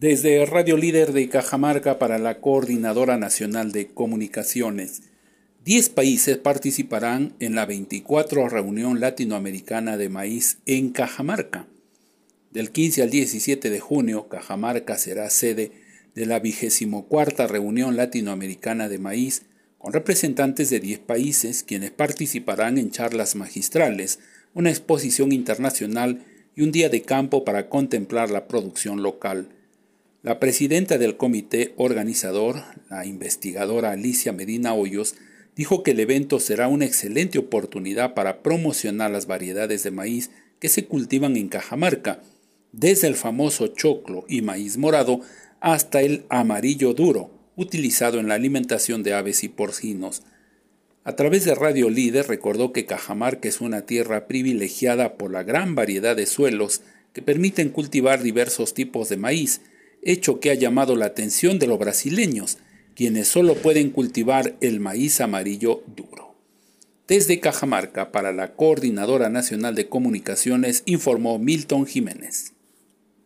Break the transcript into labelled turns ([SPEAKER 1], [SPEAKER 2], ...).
[SPEAKER 1] Desde Radio Líder de Cajamarca para la Coordinadora Nacional de Comunicaciones, 10 países participarán en la 24 Reunión Latinoamericana de Maíz en Cajamarca. Del 15 al 17 de junio, Cajamarca será sede de la 24 Reunión Latinoamericana de Maíz con representantes de 10 países quienes participarán en charlas magistrales, una exposición internacional y un día de campo para contemplar la producción local. La presidenta del comité organizador, la investigadora Alicia Medina Hoyos, dijo que el evento será una excelente oportunidad para promocionar las variedades de maíz que se cultivan en Cajamarca, desde el famoso choclo y maíz morado hasta el amarillo duro, utilizado en la alimentación de aves y porcinos. A través de Radio Líder recordó que Cajamarca es una tierra privilegiada por la gran variedad de suelos que permiten cultivar diversos tipos de maíz, hecho que ha llamado la atención de los brasileños, quienes solo pueden cultivar el maíz amarillo duro. Desde Cajamarca, para la Coordinadora Nacional de Comunicaciones, informó Milton Jiménez.